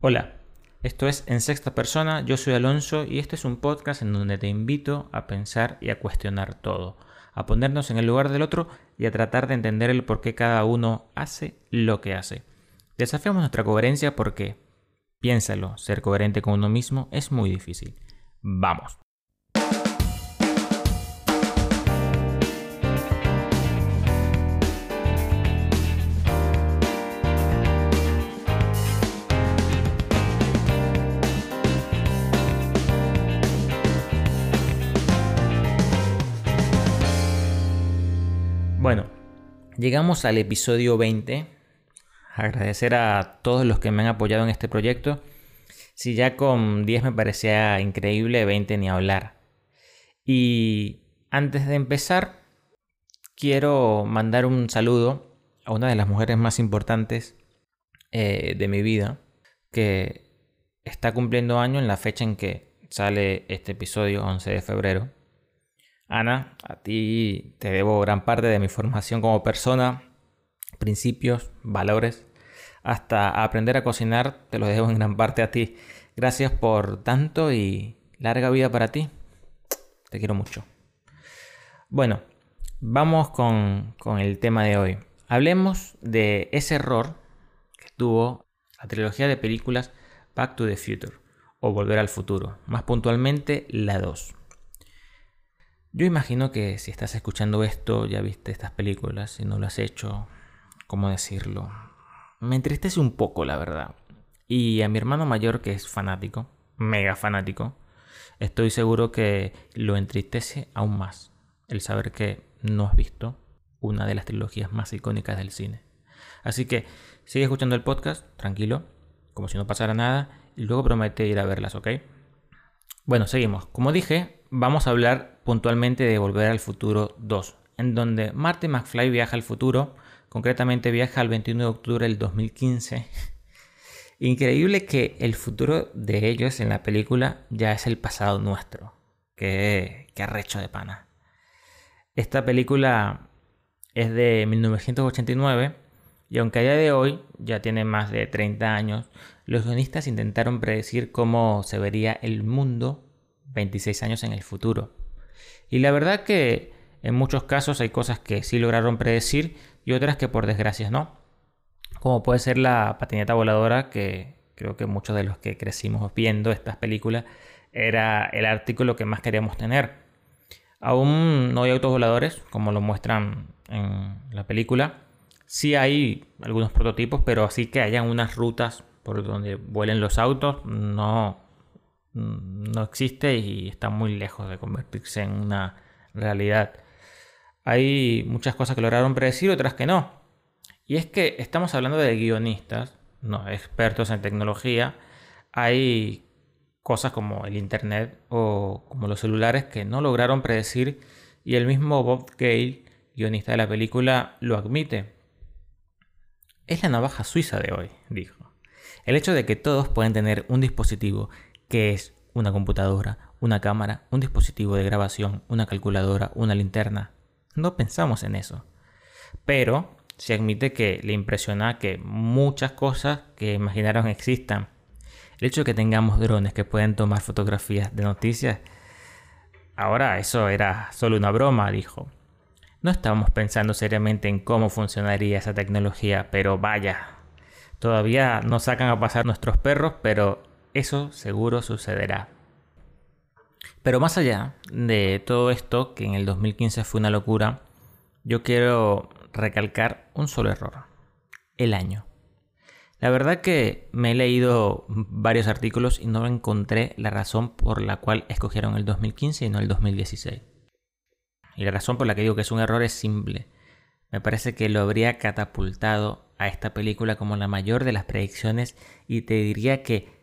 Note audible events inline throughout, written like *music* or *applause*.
Hola, esto es En Sexta Persona, yo soy Alonso y este es un podcast en donde te invito a pensar y a cuestionar todo, a ponernos en el lugar del otro y a tratar de entender el por qué cada uno hace lo que hace. Desafiamos nuestra coherencia porque, piénsalo, ser coherente con uno mismo es muy difícil. Vamos. Bueno, llegamos al episodio 20. Agradecer a todos los que me han apoyado en este proyecto. Si ya con 10 me parecía increíble, 20 ni hablar. Y antes de empezar, quiero mandar un saludo a una de las mujeres más importantes eh, de mi vida, que está cumpliendo año en la fecha en que sale este episodio, 11 de febrero. Ana, a ti te debo gran parte de mi formación como persona, principios, valores, hasta aprender a cocinar, te lo debo en gran parte a ti. Gracias por tanto y larga vida para ti. Te quiero mucho. Bueno, vamos con, con el tema de hoy. Hablemos de ese error que tuvo la trilogía de películas Back to the Future o Volver al Futuro, más puntualmente la 2. Yo imagino que si estás escuchando esto, ya viste estas películas, si no lo has hecho, ¿cómo decirlo? Me entristece un poco, la verdad. Y a mi hermano mayor, que es fanático, mega fanático, estoy seguro que lo entristece aún más el saber que no has visto una de las trilogías más icónicas del cine. Así que sigue escuchando el podcast, tranquilo, como si no pasara nada, y luego promete ir a verlas, ¿ok? Bueno, seguimos. Como dije, vamos a hablar puntualmente de Volver al Futuro 2, en donde Marty McFly viaja al futuro, concretamente viaja al 21 de octubre del 2015. *laughs* Increíble que el futuro de ellos en la película ya es el pasado nuestro. Qué, qué arrecho de pana. Esta película es de 1989 y aunque a día de hoy ya tiene más de 30 años, los guionistas intentaron predecir cómo se vería el mundo 26 años en el futuro. Y la verdad que en muchos casos hay cosas que sí lograron predecir y otras que por desgracia no. Como puede ser la patineta voladora que creo que muchos de los que crecimos viendo estas películas era el artículo que más queríamos tener. Aún no hay autos voladores como lo muestran en la película. Sí hay algunos prototipos, pero así que hayan unas rutas por donde vuelen los autos, no, no existe y está muy lejos de convertirse en una realidad. Hay muchas cosas que lograron predecir, otras que no. Y es que estamos hablando de guionistas, no expertos en tecnología. Hay cosas como el Internet o como los celulares que no lograron predecir y el mismo Bob Gale, guionista de la película, lo admite. Es la navaja suiza de hoy, dijo. El hecho de que todos pueden tener un dispositivo que es una computadora, una cámara, un dispositivo de grabación, una calculadora, una linterna. No pensamos en eso. Pero se admite que le impresiona que muchas cosas que imaginaron existan. El hecho de que tengamos drones que pueden tomar fotografías de noticias, ahora eso era solo una broma, dijo. No estábamos pensando seriamente en cómo funcionaría esa tecnología, pero vaya, Todavía no sacan a pasar nuestros perros, pero eso seguro sucederá. Pero más allá de todo esto, que en el 2015 fue una locura, yo quiero recalcar un solo error. El año. La verdad que me he leído varios artículos y no encontré la razón por la cual escogieron el 2015 y no el 2016. Y la razón por la que digo que es un error es simple. Me parece que lo habría catapultado a esta película como la mayor de las predicciones y te diría que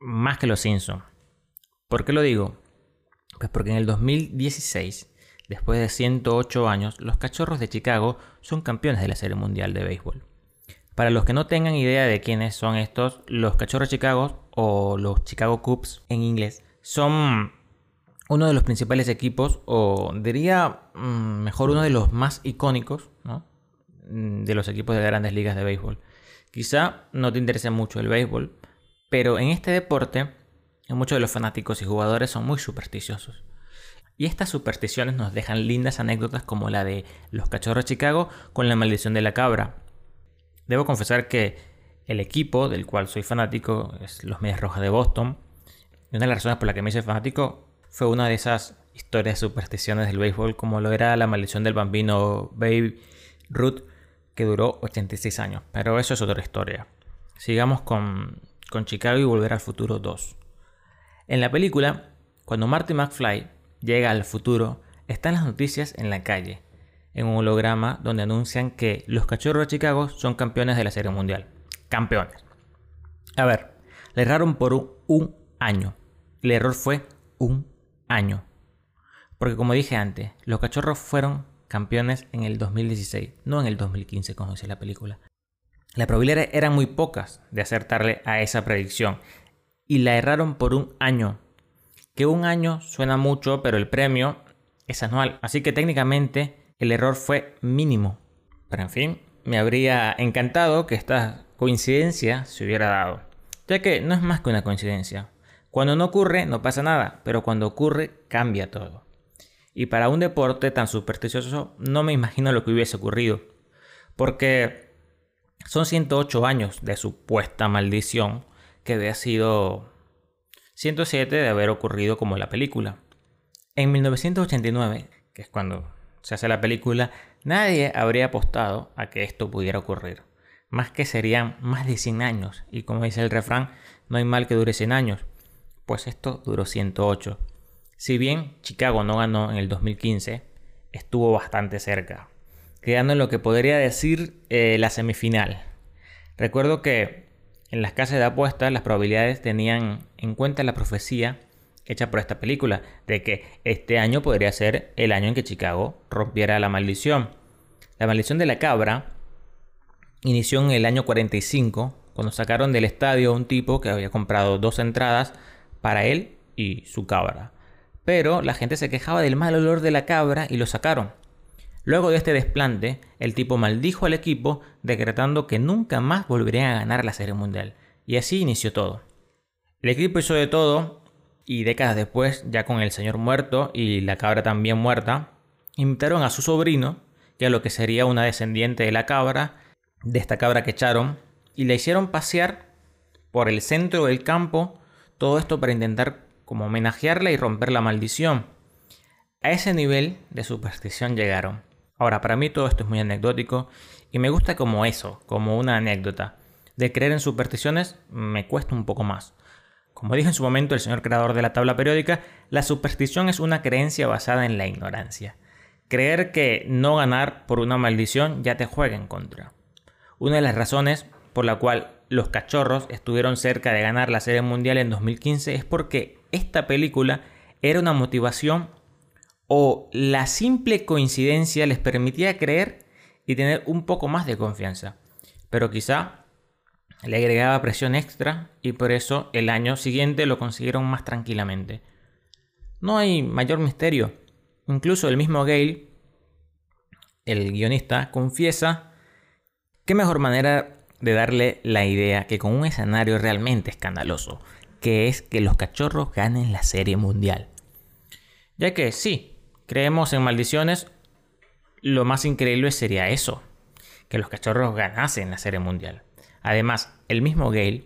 más que los Simpsons. ¿Por qué lo digo? Pues porque en el 2016, después de 108 años, los Cachorros de Chicago son campeones de la Serie Mundial de Béisbol. Para los que no tengan idea de quiénes son estos, los Cachorros de Chicago o los Chicago Cubs en inglés son uno de los principales equipos, o diría mm, mejor uno de los más icónicos mm, de los equipos de grandes ligas de béisbol. Quizá no te interese mucho el béisbol, Pero en este deporte, muchos de los fanáticos y jugadores son muy supersticiosos. Y estas supersticiones nos dejan lindas anécdotas como la de los cachorros de Chicago con la maldición de la cabra. Debo confesar que el equipo del cual soy fanático es los Medias Rojas de Boston. Y una de las razones por las que me hice fanático fue una de esas historias de supersticiones del béisbol como lo era la maldición del bambino Babe Ruth que duró 86 años. Pero eso es otra historia. Sigamos con, con Chicago y Volver al Futuro 2. En la película, cuando Marty McFly llega al futuro, están las noticias en la calle, en un holograma donde anuncian que los cachorros de Chicago son campeones de la Serie Mundial. Campeones. A ver, le erraron por un, año. El error fue un año. Porque como dije antes, los cachorros fueron campeones en el 2016, no en el 2015 como dice la película. Las probabilidades eran muy pocas de acertarle a esa predicción y la erraron por un año que un año suena mucho, pero el premio es anual. Así que técnicamente el error fue mínimo. Pero en fin, me habría encantado que esta coincidencia se hubiera dado. Ya que no es más que una coincidencia. Cuando no ocurre, no pasa nada, pero cuando ocurre, cambia todo. Y para un deporte tan supersticioso, no me imagino lo que hubiese ocurrido. Porque son 108 años de supuesta maldición que había sido 107 de haber ocurrido como la película. En 1989, que es cuando se hace la película, nadie habría apostado a que esto pudiera ocurrir. Más que serían más de 100 años. Y como dice el refrán, no hay mal que dure 100 años. Pues esto duró 108. Si bien Chicago no ganó en el 2015, estuvo bastante cerca. Quedando en lo que podría decir eh, la semifinal. Recuerdo que en las casas de apuestas las probabilidades tenían en cuenta la profecía hecha por esta película de que este año podría ser el año en que Chicago rompiera la maldición. La maldición de la cabra inició en el año 45 cuando sacaron del estadio a un tipo que había comprado dos entradas para él y su cabra. Pero la gente se quejaba del mal olor de la cabra y lo sacaron. Luego de este desplante, el tipo maldijo al equipo, decretando que nunca más volverían a ganar la Serie Mundial. Y así inició todo. El equipo hizo de todo, y décadas después, ya con el señor muerto y la cabra también muerta, invitaron a su sobrino, que a lo que sería una descendiente de la cabra, de esta cabra que echaron, y le hicieron pasear por el centro del campo, todo esto para intentar como homenajearla y romper la maldición. A ese nivel de superstición llegaron. Ahora, para mí todo esto es muy anecdótico y me gusta como eso, como una anécdota. De creer en supersticiones me cuesta un poco más. Como dijo en su momento el señor creador de la tabla periódica, la superstición es una creencia basada en la ignorancia. Creer que no ganar por una maldición ya te juega en contra. Una de las razones por la cual los cachorros estuvieron cerca de ganar la Serie Mundial en 2015 es porque esta película era una motivación o la simple coincidencia les permitía creer y tener un poco más de confianza. Pero quizá le agregaba presión extra y por eso el año siguiente lo consiguieron más tranquilamente. No hay mayor misterio. Incluso el mismo Gale, el guionista, confiesa qué mejor manera de darle la idea que con un escenario realmente escandaloso, que es que los cachorros ganen la serie mundial. Ya que sí, creemos en maldiciones, lo más increíble sería eso, que los cachorros ganasen la serie mundial. Además, el mismo Gale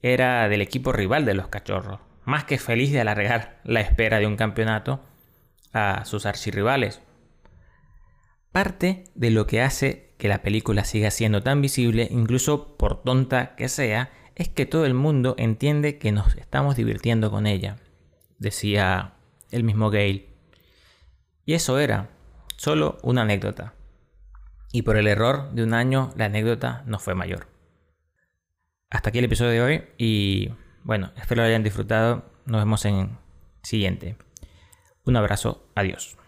era del equipo rival de los cachorros, más que feliz de alargar *laughs* la espera de un campeonato a sus archirrivales. Parte de lo que hace que la película siga siendo tan visible, incluso por tonta que sea, es que todo el mundo entiende que nos estamos divirtiendo con ella, decía el mismo Gale. Y eso era solo una anécdota. Y por el error de un año la anécdota no fue mayor. Hasta aquí el episodio de hoy y bueno, espero lo hayan disfrutado. Nos vemos en siguiente. Un abrazo, adiós.